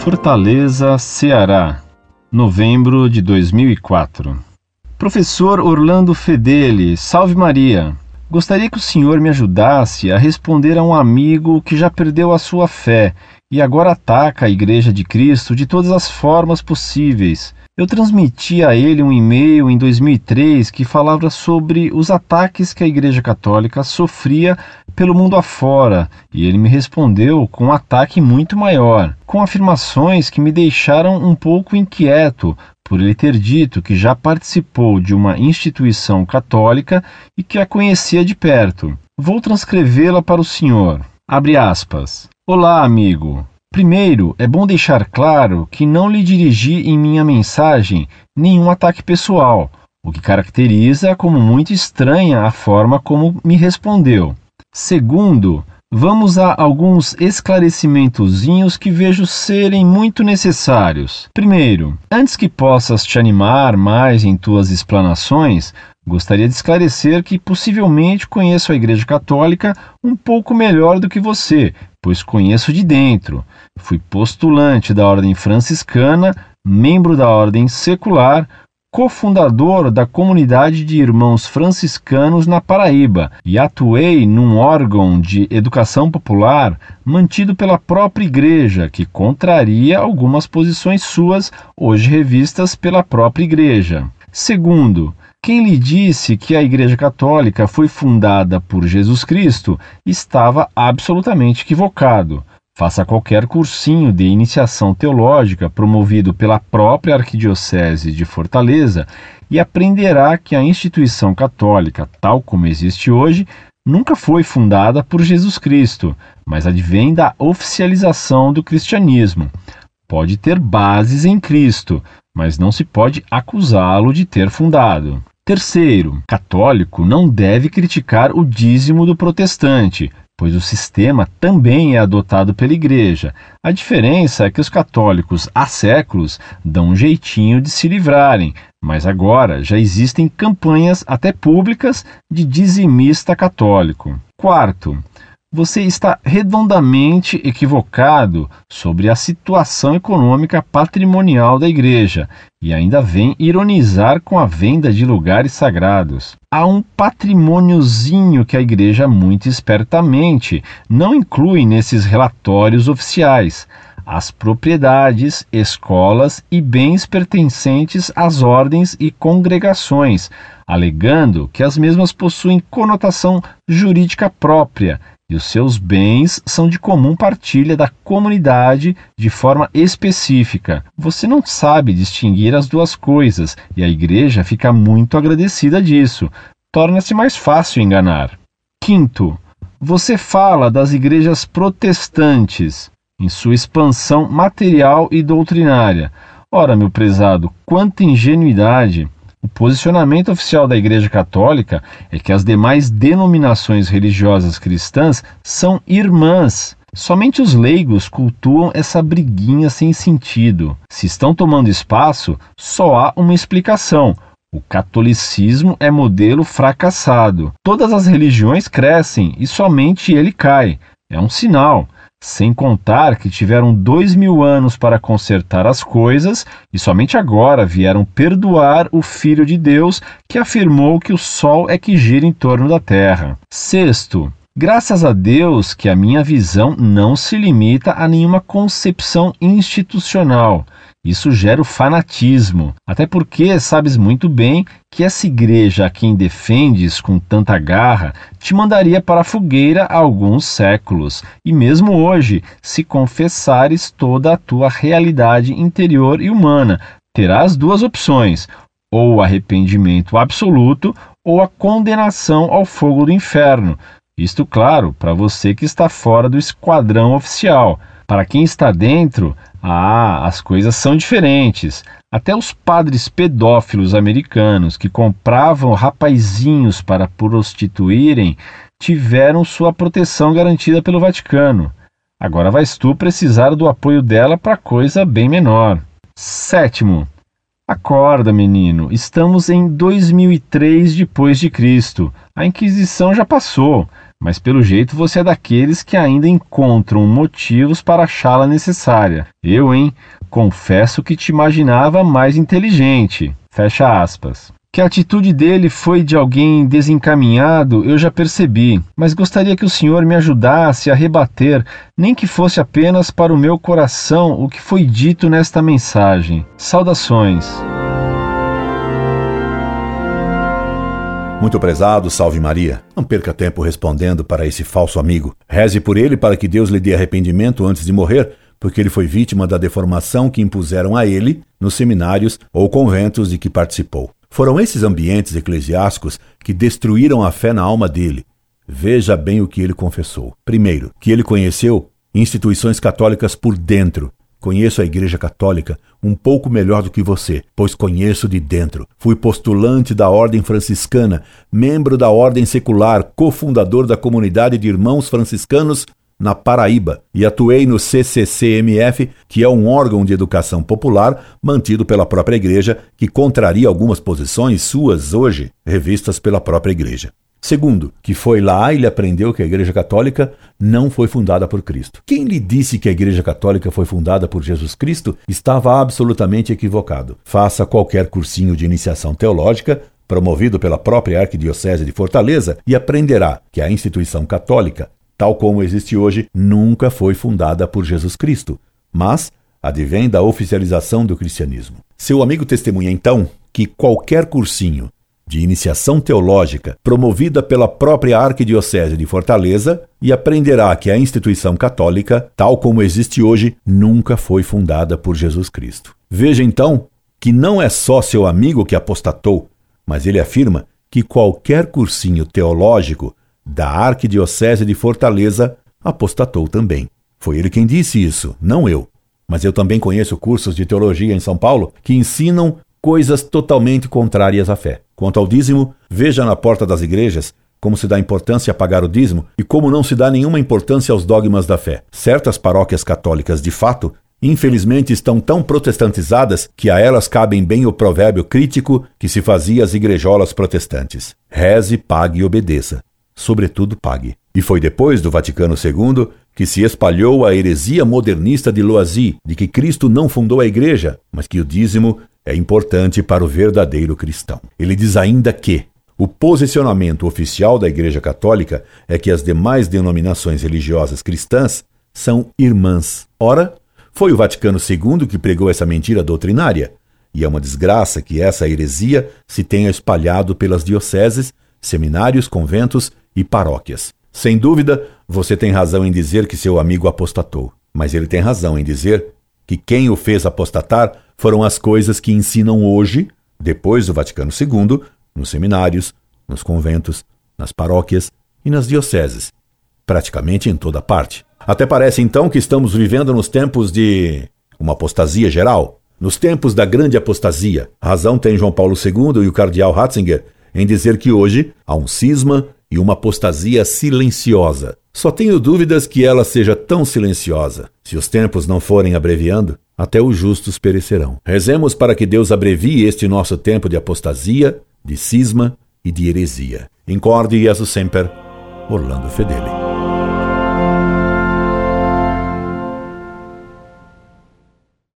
Fortaleza, Ceará, novembro de 2004. Professor Orlando Fedeli, salve Maria. Gostaria que o senhor me ajudasse a responder a um amigo que já perdeu a sua fé e agora ataca a Igreja de Cristo de todas as formas possíveis. Eu transmiti a ele um e-mail em 2003 que falava sobre os ataques que a Igreja Católica sofria pelo mundo afora, e ele me respondeu com um ataque muito maior, com afirmações que me deixaram um pouco inquieto, por ele ter dito que já participou de uma instituição católica e que a conhecia de perto. Vou transcrevê-la para o senhor. Abre aspas. Olá, amigo. Primeiro, é bom deixar claro que não lhe dirigi em minha mensagem nenhum ataque pessoal, o que caracteriza como muito estranha a forma como me respondeu. Segundo, vamos a alguns esclarecimentozinhos que vejo serem muito necessários. Primeiro, antes que possas te animar mais em tuas explanações, gostaria de esclarecer que possivelmente conheço a Igreja Católica um pouco melhor do que você, pois conheço de dentro. Fui postulante da Ordem Franciscana, membro da Ordem Secular, cofundador da comunidade de irmãos franciscanos na Paraíba e atuei num órgão de educação popular mantido pela própria igreja, que contraria algumas posições suas, hoje revistas pela própria igreja. Segundo, quem lhe disse que a Igreja Católica foi fundada por Jesus Cristo estava absolutamente equivocado. Faça qualquer cursinho de iniciação teológica promovido pela própria Arquidiocese de Fortaleza e aprenderá que a instituição católica, tal como existe hoje, nunca foi fundada por Jesus Cristo, mas advém da oficialização do cristianismo. Pode ter bases em Cristo, mas não se pode acusá-lo de ter fundado. Terceiro, católico não deve criticar o dízimo do protestante, pois o sistema também é adotado pela Igreja. A diferença é que os católicos há séculos dão um jeitinho de se livrarem, mas agora já existem campanhas até públicas de dizimista católico. Quarto, você está redondamente equivocado sobre a situação econômica patrimonial da igreja e ainda vem ironizar com a venda de lugares sagrados. Há um patrimôniozinho que a igreja muito espertamente não inclui nesses relatórios oficiais. As propriedades, escolas e bens pertencentes às ordens e congregações, alegando que as mesmas possuem conotação jurídica própria e os seus bens são de comum partilha da comunidade de forma específica. Você não sabe distinguir as duas coisas e a igreja fica muito agradecida disso. Torna-se mais fácil enganar. Quinto, você fala das igrejas protestantes em sua expansão material e doutrinária. Ora, meu prezado, quanta ingenuidade! O posicionamento oficial da Igreja Católica é que as demais denominações religiosas cristãs são irmãs. Somente os leigos cultuam essa briguinha sem sentido. Se estão tomando espaço, só há uma explicação. O catolicismo é modelo fracassado. Todas as religiões crescem e somente ele cai. É um sinal. Sem contar que tiveram dois mil anos para consertar as coisas e somente agora vieram perdoar o Filho de Deus que afirmou que o Sol é que gira em torno da Terra. Sexto, Graças a Deus que a minha visão não se limita a nenhuma concepção institucional. Isso gera o fanatismo, até porque sabes muito bem que essa igreja a quem defendes com tanta garra te mandaria para a fogueira há alguns séculos, e mesmo hoje, se confessares toda a tua realidade interior e humana, terás duas opções: ou arrependimento absoluto ou a condenação ao fogo do inferno. Isto, claro, para você que está fora do esquadrão oficial. Para quem está dentro, ah, as coisas são diferentes. Até os padres pedófilos americanos que compravam rapazinhos para prostituírem tiveram sua proteção garantida pelo Vaticano. Agora vais tu precisar do apoio dela para coisa bem menor. Sétimo, Acorda, menino. Estamos em 2003 depois de Cristo. A Inquisição já passou, mas pelo jeito você é daqueles que ainda encontram motivos para achá-la necessária. Eu, hein, confesso que te imaginava mais inteligente. Fecha aspas. Que a atitude dele foi de alguém desencaminhado, eu já percebi, mas gostaria que o senhor me ajudasse a rebater, nem que fosse apenas para o meu coração, o que foi dito nesta mensagem. Saudações. Muito prezado, salve Maria. Não perca tempo respondendo para esse falso amigo. Reze por ele para que Deus lhe dê arrependimento antes de morrer, porque ele foi vítima da deformação que impuseram a ele nos seminários ou conventos de que participou. Foram esses ambientes eclesiásticos que destruíram a fé na alma dele. Veja bem o que ele confessou. Primeiro, que ele conheceu instituições católicas por dentro. Conheço a Igreja Católica um pouco melhor do que você, pois conheço de dentro. Fui postulante da Ordem Franciscana, membro da Ordem Secular, cofundador da comunidade de irmãos franciscanos na Paraíba e atuei no CCCMF, que é um órgão de educação popular mantido pela própria igreja, que contraria algumas posições suas hoje revistas pela própria igreja. Segundo, que foi lá e ele aprendeu que a Igreja Católica não foi fundada por Cristo. Quem lhe disse que a Igreja Católica foi fundada por Jesus Cristo estava absolutamente equivocado. Faça qualquer cursinho de iniciação teológica promovido pela própria Arquidiocese de Fortaleza e aprenderá que a instituição católica tal como existe hoje, nunca foi fundada por Jesus Cristo, mas advém da oficialização do cristianismo. Seu amigo testemunha então que qualquer cursinho de iniciação teológica promovida pela própria Arquidiocese de Fortaleza e aprenderá que a instituição católica, tal como existe hoje, nunca foi fundada por Jesus Cristo. Veja então que não é só seu amigo que apostatou, mas ele afirma que qualquer cursinho teológico da Arquidiocese de Fortaleza, apostatou também. Foi ele quem disse isso, não eu. Mas eu também conheço cursos de teologia em São Paulo que ensinam coisas totalmente contrárias à fé. Quanto ao dízimo, veja na porta das igrejas como se dá importância a pagar o dízimo e como não se dá nenhuma importância aos dogmas da fé. Certas paróquias católicas, de fato, infelizmente estão tão protestantizadas que a elas cabem bem o provérbio crítico que se fazia às igrejolas protestantes: reze, pague e obedeça sobretudo pague. E foi depois do Vaticano II que se espalhou a heresia modernista de Loisy, de que Cristo não fundou a igreja, mas que o dízimo é importante para o verdadeiro cristão. Ele diz ainda que o posicionamento oficial da Igreja Católica é que as demais denominações religiosas cristãs são irmãs. Ora, foi o Vaticano II que pregou essa mentira doutrinária, e é uma desgraça que essa heresia se tenha espalhado pelas dioceses, seminários, conventos e paróquias. Sem dúvida, você tem razão em dizer que seu amigo apostatou, mas ele tem razão em dizer que quem o fez apostatar foram as coisas que ensinam hoje, depois do Vaticano II, nos seminários, nos conventos, nas paróquias e nas dioceses, praticamente em toda parte. Até parece então que estamos vivendo nos tempos de uma apostasia geral, nos tempos da grande apostasia. Razão tem João Paulo II e o cardeal Ratzinger em dizer que hoje há um cisma e uma apostasia silenciosa. Só tenho dúvidas que ela seja tão silenciosa. Se os tempos não forem abreviando, até os justos perecerão. Rezemos para que Deus abrevie este nosso tempo de apostasia, de cisma e de heresia. Incorde Jesus Semper, Orlando Fedeli.